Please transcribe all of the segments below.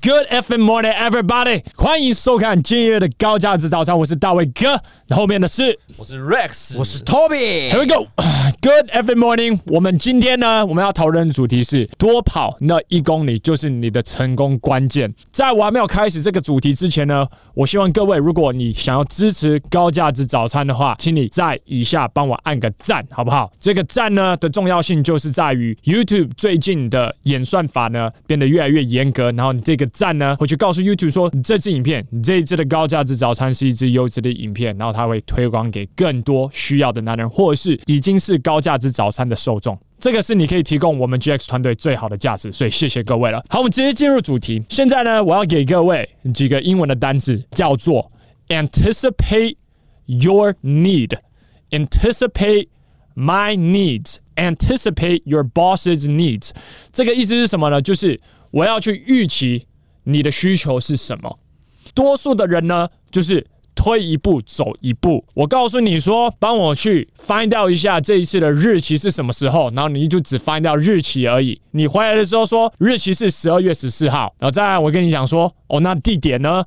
Good FM morning, everybody！欢迎收看今日的高价值早餐，我是大卫哥。 后面的是我是 Rex，我是 Toby。Here we go. Good every morning！我们今天呢，我们要讨论的主题是多跑那一公里就是你的成功关键。在我还没有开始这个主题之前呢，我希望各位，如果你想要支持高价值早餐的话，请你在以下帮我按个赞，好不好？这个赞呢的重要性就是在于 YouTube 最近的演算法呢变得越来越严格，然后你这个。赞呢，会去告诉 YouTube 说，这支影片，你这一支的高价值早餐是一支优质的影片，然后他会推广给更多需要的男人，或者是已经是高价值早餐的受众。这个是你可以提供我们 GX 团队最好的价值，所以谢谢各位了。好，我们直接进入主题。现在呢，我要给各位几个英文的单字，叫做 anticipate your need，anticipate my needs，anticipate your boss's needs。这个意思是什么呢？就是我要去预期。你的需求是什么？多数的人呢，就是推一步走一步。我告诉你说，帮我去 find out 一下这一次的日期是什么时候，然后你就只 find out 日期而已。你回来的时候说日期是十二月十四号，然后再来我跟你讲说，哦，那地点呢？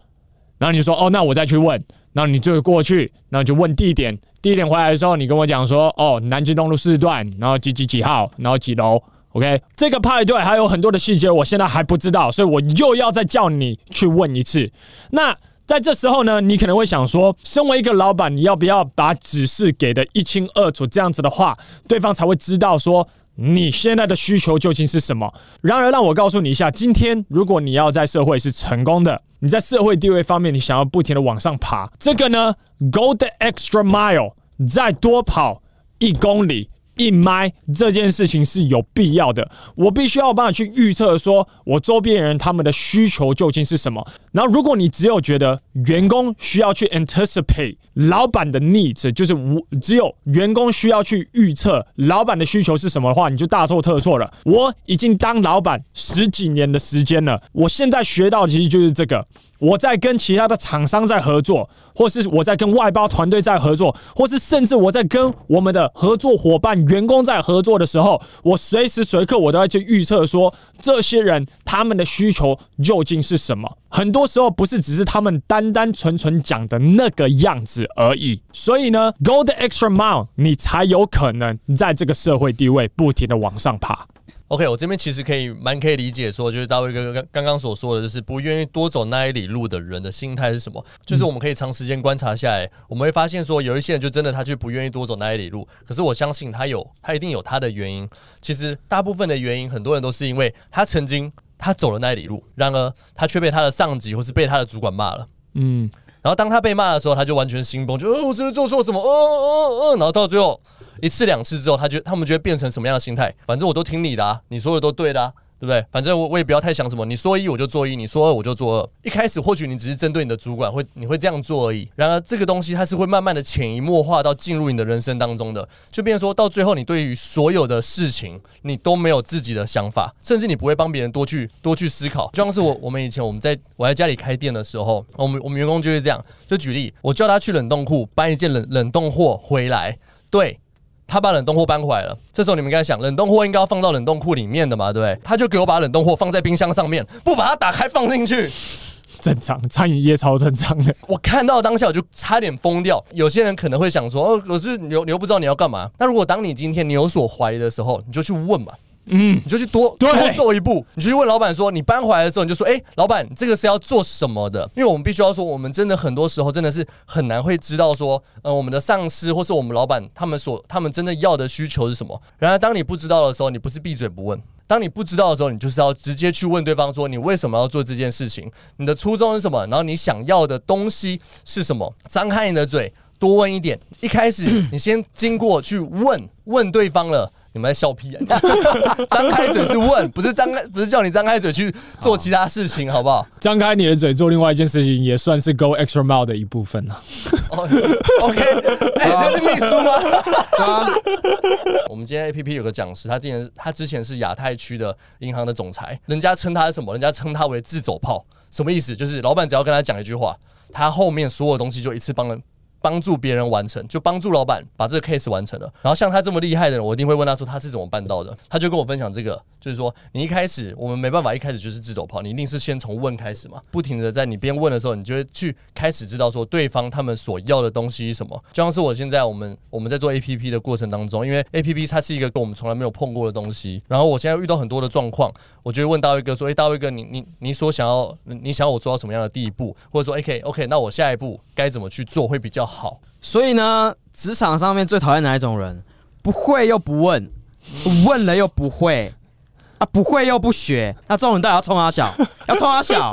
然后你说，哦，那我再去问，然后你就过去，然后就问地点。地点回来的时候，你跟我讲说，哦，南京东路四段，然后几几几号，然后几楼。OK，这个派对还有很多的细节，我现在还不知道，所以我又要再叫你去问一次。那在这时候呢，你可能会想说，身为一个老板，你要不要把指示给的一清二楚？这样子的话，对方才会知道说你现在的需求究竟是什么。然而，让我告诉你一下，今天如果你要在社会是成功的，你在社会地位方面，你想要不停的往上爬，这个呢，Go the extra mile，再多跑一公里。一麦这件事情是有必要的，我必须要办法去预测，说我周边人他们的需求究竟是什么。然后，如果你只有觉得员工需要去 anticipate 老板的 needs，就是无只有员工需要去预测老板的需求是什么的话，你就大错特错了。我已经当老板十几年的时间了，我现在学到其实就是这个。我在跟其他的厂商在合作，或是我在跟外包团队在合作，或是甚至我在跟我们的合作伙伴、员工在合作的时候，我随时随刻我都要去预测说，这些人他们的需求究竟是什么。很多时候不是只是他们单单纯纯讲的那个样子而已。所以呢，Go the extra mile，你才有可能在这个社会地位不停的往上爬。OK，我这边其实可以蛮可以理解说，就是大卫哥刚刚刚所说的，就是不愿意多走那一里路的人的心态是什么？就是我们可以长时间观察下来，我们会发现说，有一些人就真的他就不愿意多走那一里路。可是我相信他有，他一定有他的原因。其实大部分的原因，很多人都是因为他曾经他走了那一里路，然而他却被他的上级或是被他的主管骂了。嗯，然后当他被骂的时候，他就完全心崩，就哦，我是不是做错什么？哦哦哦，然后到最后。一次两次之后，他就他们就会变成什么样的心态？反正我都听你的啊，你说的都对的啊，对不对？反正我我也不要太想什么，你说一我就做一，你说二我就做二。一开始或许你只是针对你的主管会你会这样做而已，然而这个东西它是会慢慢的潜移默化到进入你的人生当中的，就变成说到最后你对于所有的事情你都没有自己的想法，甚至你不会帮别人多去多去思考。就像是我我们以前我们在我在家里开店的时候，我们我们员工就是这样，就举例，我叫他去冷冻库搬一件冷冷冻货回来，对。他把冷冻货搬回来了，这时候你们应该想，冷冻货应该要放到冷冻库里面的嘛，对不对？他就给我把冷冻货放在冰箱上面，不把它打开放进去，正常，餐饮业超正常的。我看到当下我就差点疯掉。有些人可能会想说，哦，可是你又你又不知道你要干嘛。那如果当你今天你有所怀疑的时候，你就去问嘛。嗯，你就去多多做一步，你就去问老板说，你搬回来的时候，你就说，哎，老板，这个是要做什么的？因为我们必须要说，我们真的很多时候真的是很难会知道说，呃，我们的上司或是我们老板他们所他们真的要的需求是什么。然而，当你不知道的时候，你不是闭嘴不问；当你不知道的时候，你就是要直接去问对方说，你为什么要做这件事情？你的初衷是什么？然后你想要的东西是什么？张开你的嘴，多问一点。一开始，你先经过去问问对方了。你们在笑屁啊！张开嘴是问，不是张开，不是叫你张开嘴去做其他事情，好不好？张开你的嘴做另外一件事情，也算是 go extra mile 的一部分了。OK，哎，这是秘书吗？我们今天 APP 有个讲师，他之前他之前是亚太区的银行的总裁，人家称他是什么？人家称他为自走炮，什么意思？就是老板只要跟他讲一句话，他后面所有东西就一次帮人。帮助别人完成，就帮助老板把这个 case 完成了。然后像他这么厉害的人，我一定会问他说他是怎么办到的。他就跟我分享这个，就是说你一开始我们没办法一开始就是自走炮，你一定是先从问开始嘛，不停的在你边问的时候，你就会去开始知道说对方他们所要的东西是什么。就像是我现在我们我们在做 APP 的过程当中，因为 APP 它是一个跟我们从来没有碰过的东西，然后我现在遇到很多的状况，我就会问大卫哥说：“诶、大卫哥，你你你所想要，你想要我做到什么样的地步？或者说，OK OK，那我下一步该怎么去做会比较好？”所以呢，职场上面最讨厌哪一种人？不会又不问，问了又不会。啊，不会又不学，那这种人到底要冲他小，要冲他小，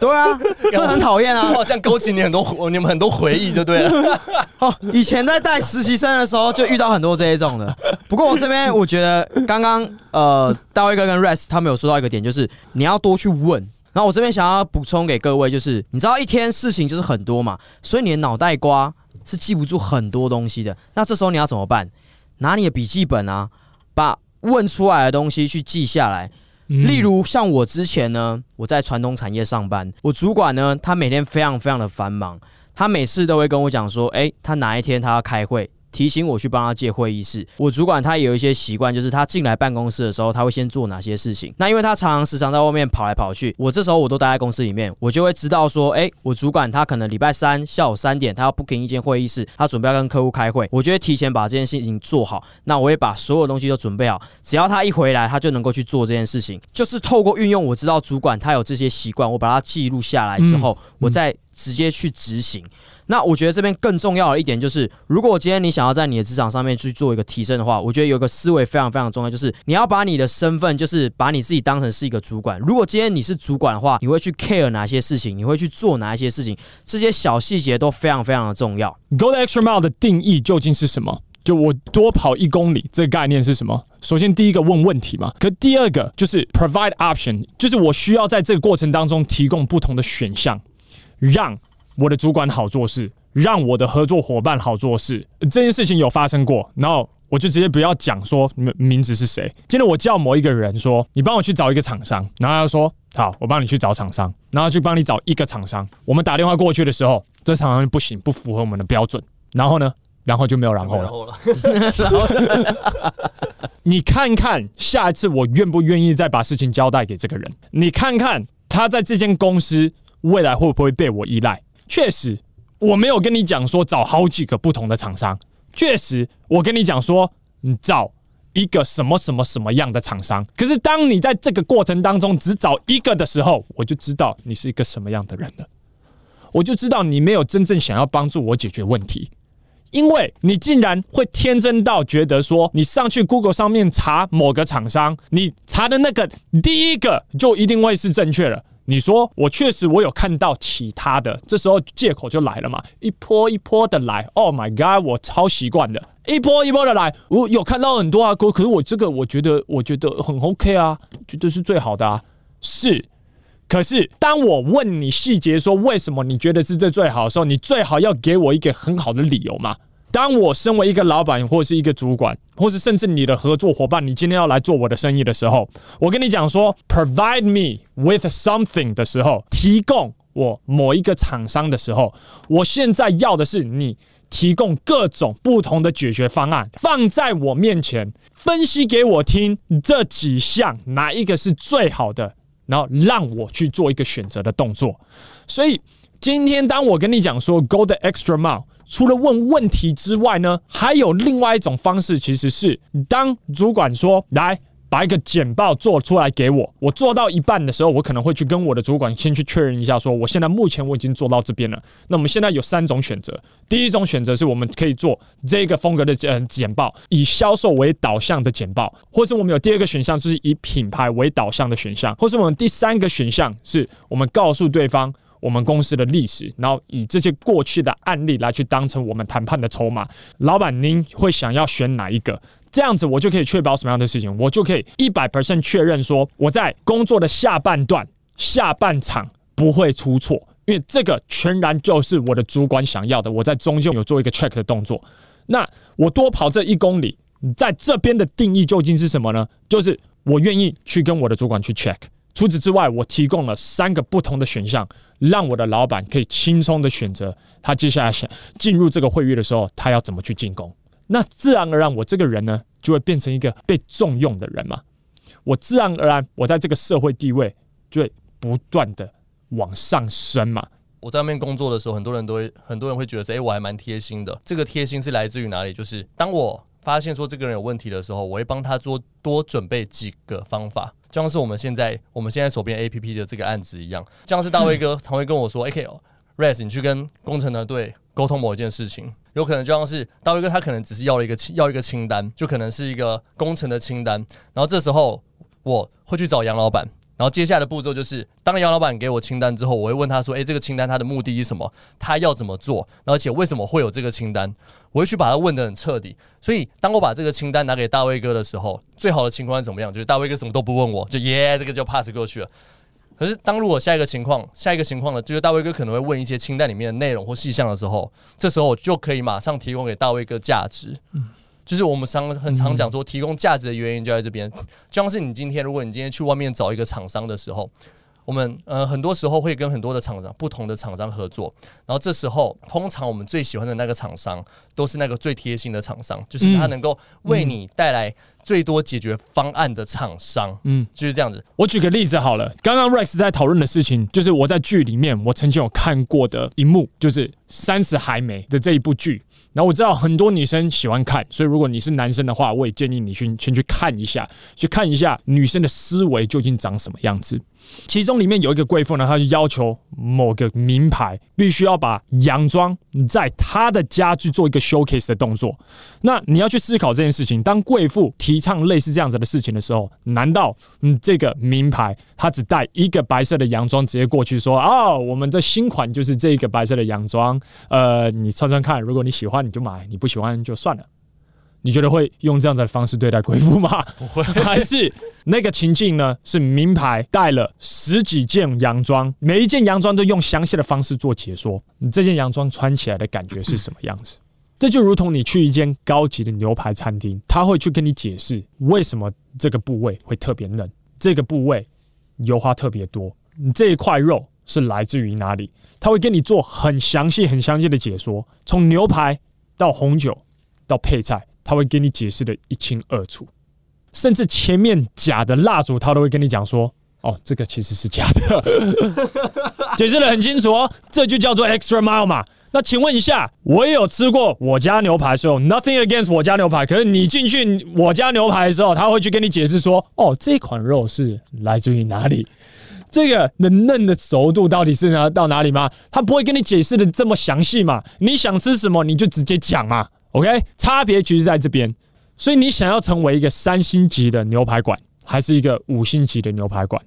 对啊，这很讨厌啊！我好像勾起你很多，你们很多回忆，就对了。哦，以前在带实习生的时候，就遇到很多这一种的。不过我这边我觉得，刚刚呃，大卫哥跟 Rex 他们有说到一个点，就是你要多去问。然后我这边想要补充给各位，就是你知道一天事情就是很多嘛，所以你的脑袋瓜是记不住很多东西的。那这时候你要怎么办？拿你的笔记本啊，把。问出来的东西去记下来，例如像我之前呢，我在传统产业上班，我主管呢，他每天非常非常的繁忙，他每次都会跟我讲说，诶，他哪一天他要开会。提醒我去帮他借会议室。我主管他也有一些习惯，就是他进来办公室的时候，他会先做哪些事情。那因为他常常时常在外面跑来跑去，我这时候我都待在公司里面，我就会知道说，哎，我主管他可能礼拜三下午三点他要 booking 一间会议室，他准备要跟客户开会，我就会提前把这件事情做好。那我也把所有东西都准备好，只要他一回来，他就能够去做这件事情。就是透过运用我知道主管他有这些习惯，我把它记录下来之后，我再直接去执行。那我觉得这边更重要的一点就是，如果今天你想要在你的职场上面去做一个提升的话，我觉得有个思维非常非常重要，就是你要把你的身份，就是把你自己当成是一个主管。如果今天你是主管的话，你会去 care 哪些事情？你会去做哪一些事情？这些小细节都非常非常的重要。Go the extra mile 的定义究竟是什么？就我多跑一公里，这个概念是什么？首先第一个问问题嘛，可第二个就是 provide option，就是我需要在这个过程当中提供不同的选项，让我的主管好做事。让我的合作伙伴好做事，这件事情有发生过，然后我就直接不要讲说名名字是谁。今天我叫某一个人说，你帮我去找一个厂商，然后他说好，我帮你去找厂商，然后去帮你找一个厂商。我们打电话过去的时候，这厂商不行，不符合我们的标准。然后呢，然后就没有然后了。然后 你看看下一次我愿不愿意再把事情交代给这个人？你看看他在这间公司未来会不会被我依赖？确实。我没有跟你讲说找好几个不同的厂商，确实，我跟你讲说你找一个什么什么什么样的厂商。可是当你在这个过程当中只找一个的时候，我就知道你是一个什么样的人了，我就知道你没有真正想要帮助我解决问题，因为你竟然会天真到觉得说你上去 Google 上面查某个厂商，你查的那个第一个就一定会是正确的。你说我确实我有看到其他的，这时候借口就来了嘛，一波一波的来。Oh my god，我超习惯的，一波一波的来。我有看到很多啊，可可是我这个我觉得我觉得很 OK 啊，觉得是最好的啊。是，可是当我问你细节说为什么你觉得是这最好的时候，你最好要给我一个很好的理由嘛。当我身为一个老板，或者是一个主管，或是甚至你的合作伙伴，你今天要来做我的生意的时候，我跟你讲说，provide me with something 的时候，提供我某一个厂商的时候，我现在要的是你提供各种不同的解决方案，放在我面前，分析给我听，这几项哪一个是最好的，然后让我去做一个选择的动作。所以今天当我跟你讲说，go the extra mile。除了问问题之外呢，还有另外一种方式，其实是当主管说，来把一个简报做出来给我，我做到一半的时候，我可能会去跟我的主管先去确认一下，说我现在目前我已经做到这边了。那我们现在有三种选择，第一种选择是我们可以做这个风格的简简报，以销售为导向的简报，或是我们有第二个选项，就是以品牌为导向的选项，或是我们第三个选项是我们告诉对方。我们公司的历史，然后以这些过去的案例来去当成我们谈判的筹码。老板，您会想要选哪一个？这样子我就可以确保什么样的事情？我就可以一百 percent 确认说，我在工作的下半段、下半场不会出错，因为这个全然就是我的主管想要的。我在中间有做一个 check 的动作。那我多跑这一公里，在这边的定义究竟是什么呢？就是我愿意去跟我的主管去 check。除此之外，我提供了三个不同的选项，让我的老板可以轻松的选择他接下来想进入这个会议的时候，他要怎么去进攻。那自然而然，我这个人呢，就会变成一个被重用的人嘛。我自然而然，我在这个社会地位就会不断的往上升嘛。我在外面工作的时候，很多人都会，很多人会觉得说，哎，我还蛮贴心的。这个贴心是来自于哪里？就是当我发现说这个人有问题的时候，我会帮他做多准备几个方法，就像是我们现在我们现在手边 APP 的这个案子一样，像是大卫哥常会跟我说，OK，Rez，你去跟工程团队沟通某一件事情，有可能就像是大卫哥他可能只是要了一个要一个清单，就可能是一个工程的清单，然后这时候我会去找杨老板。然后接下来的步骤就是，当杨老板给我清单之后，我会问他说：“诶，这个清单它的目的是什么？他要怎么做？而且为什么会有这个清单？”我会去把它问得很彻底。所以，当我把这个清单拿给大卫哥的时候，最好的情况是怎么样？就是大卫哥什么都不问我，就耶，这个就 pass 过去了。可是，当如果下一个情况，下一个情况呢，就是大卫哥可能会问一些清单里面的内容或细项的时候，这时候我就可以马上提供给大卫哥价值。嗯。就是我们常很常讲说，提供价值的原因就在这边。就像是你今天，如果你今天去外面找一个厂商的时候，我们呃很多时候会跟很多的厂商、不同的厂商合作。然后这时候，通常我们最喜欢的那个厂商，都是那个最贴心的厂商，就是他能够为你带来最多解决方案的厂商。嗯，就是这样子。我举个例子好了，刚刚 Rex 在讨论的事情，就是我在剧里面我曾经有看过的一幕，就是《三十还没》的这一部剧。那我知道很多女生喜欢看，所以如果你是男生的话，我也建议你去先去看一下，去看一下女生的思维究竟长什么样子。其中里面有一个贵妇呢，她就要求某个名牌必须要把洋装在她的家去做一个 showcase 的动作。那你要去思考这件事情，当贵妇提倡类似这样子的事情的时候，难道嗯这个名牌她只带一个白色的洋装直接过去说哦，我们的新款就是这个白色的洋装，呃，你穿穿看，如果你喜欢你就买，你不喜欢就算了。你觉得会用这样子的方式对待贵妇吗？不会，还是那个情境呢？是名牌带了十几件洋装，每一件洋装都用详细的方式做解说。你这件洋装穿起来的感觉是什么样子？这就如同你去一间高级的牛排餐厅，他会去跟你解释为什么这个部位会特别嫩，这个部位油花特别多，你这一块肉是来自于哪里？他会跟你做很详细、很详细的解说，从牛排到红酒到配菜。他会给你解释的一清二楚，甚至前面假的蜡烛，他都会跟你讲说：“哦，这个其实是假的。”解释的很清楚哦，这就叫做 extra mile 嘛。那请问一下，我也有吃过我家牛排，所以 nothing against 我家牛排。可是你进去我家牛排的时候，他会去跟你解释说：“哦，这款肉是来自于哪里？这个嫩嫩的熟度到底是哪到哪里吗？”他不会跟你解释的这么详细嘛。你想吃什么，你就直接讲嘛。OK，差别其实在这边，所以你想要成为一个三星级的牛排馆，还是一个五星级的牛排馆？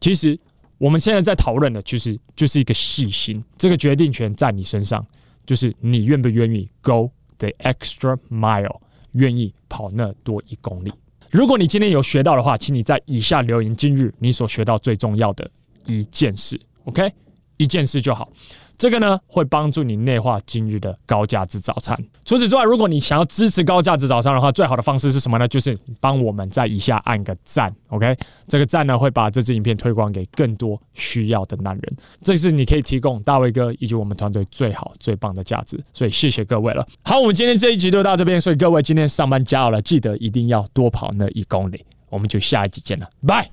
其实我们现在在讨论的，其实就是一个细心，这个决定权在你身上，就是你愿不愿意 go the extra mile，愿意跑那多一公里。如果你今天有学到的话，请你在以下留言今日你所学到最重要的一件事，OK，一件事就好。这个呢，会帮助你内化今日的高价值早餐。除此之外，如果你想要支持高价值早餐的话，最好的方式是什么呢？就是帮我们在以下按个赞，OK？这个赞呢，会把这支影片推广给更多需要的男人。这是你可以提供大卫哥以及我们团队最好最棒的价值。所以谢谢各位了。好，我们今天这一集就到这边。所以各位今天上班加油了，记得一定要多跑那一公里。我们就下一集见了，拜。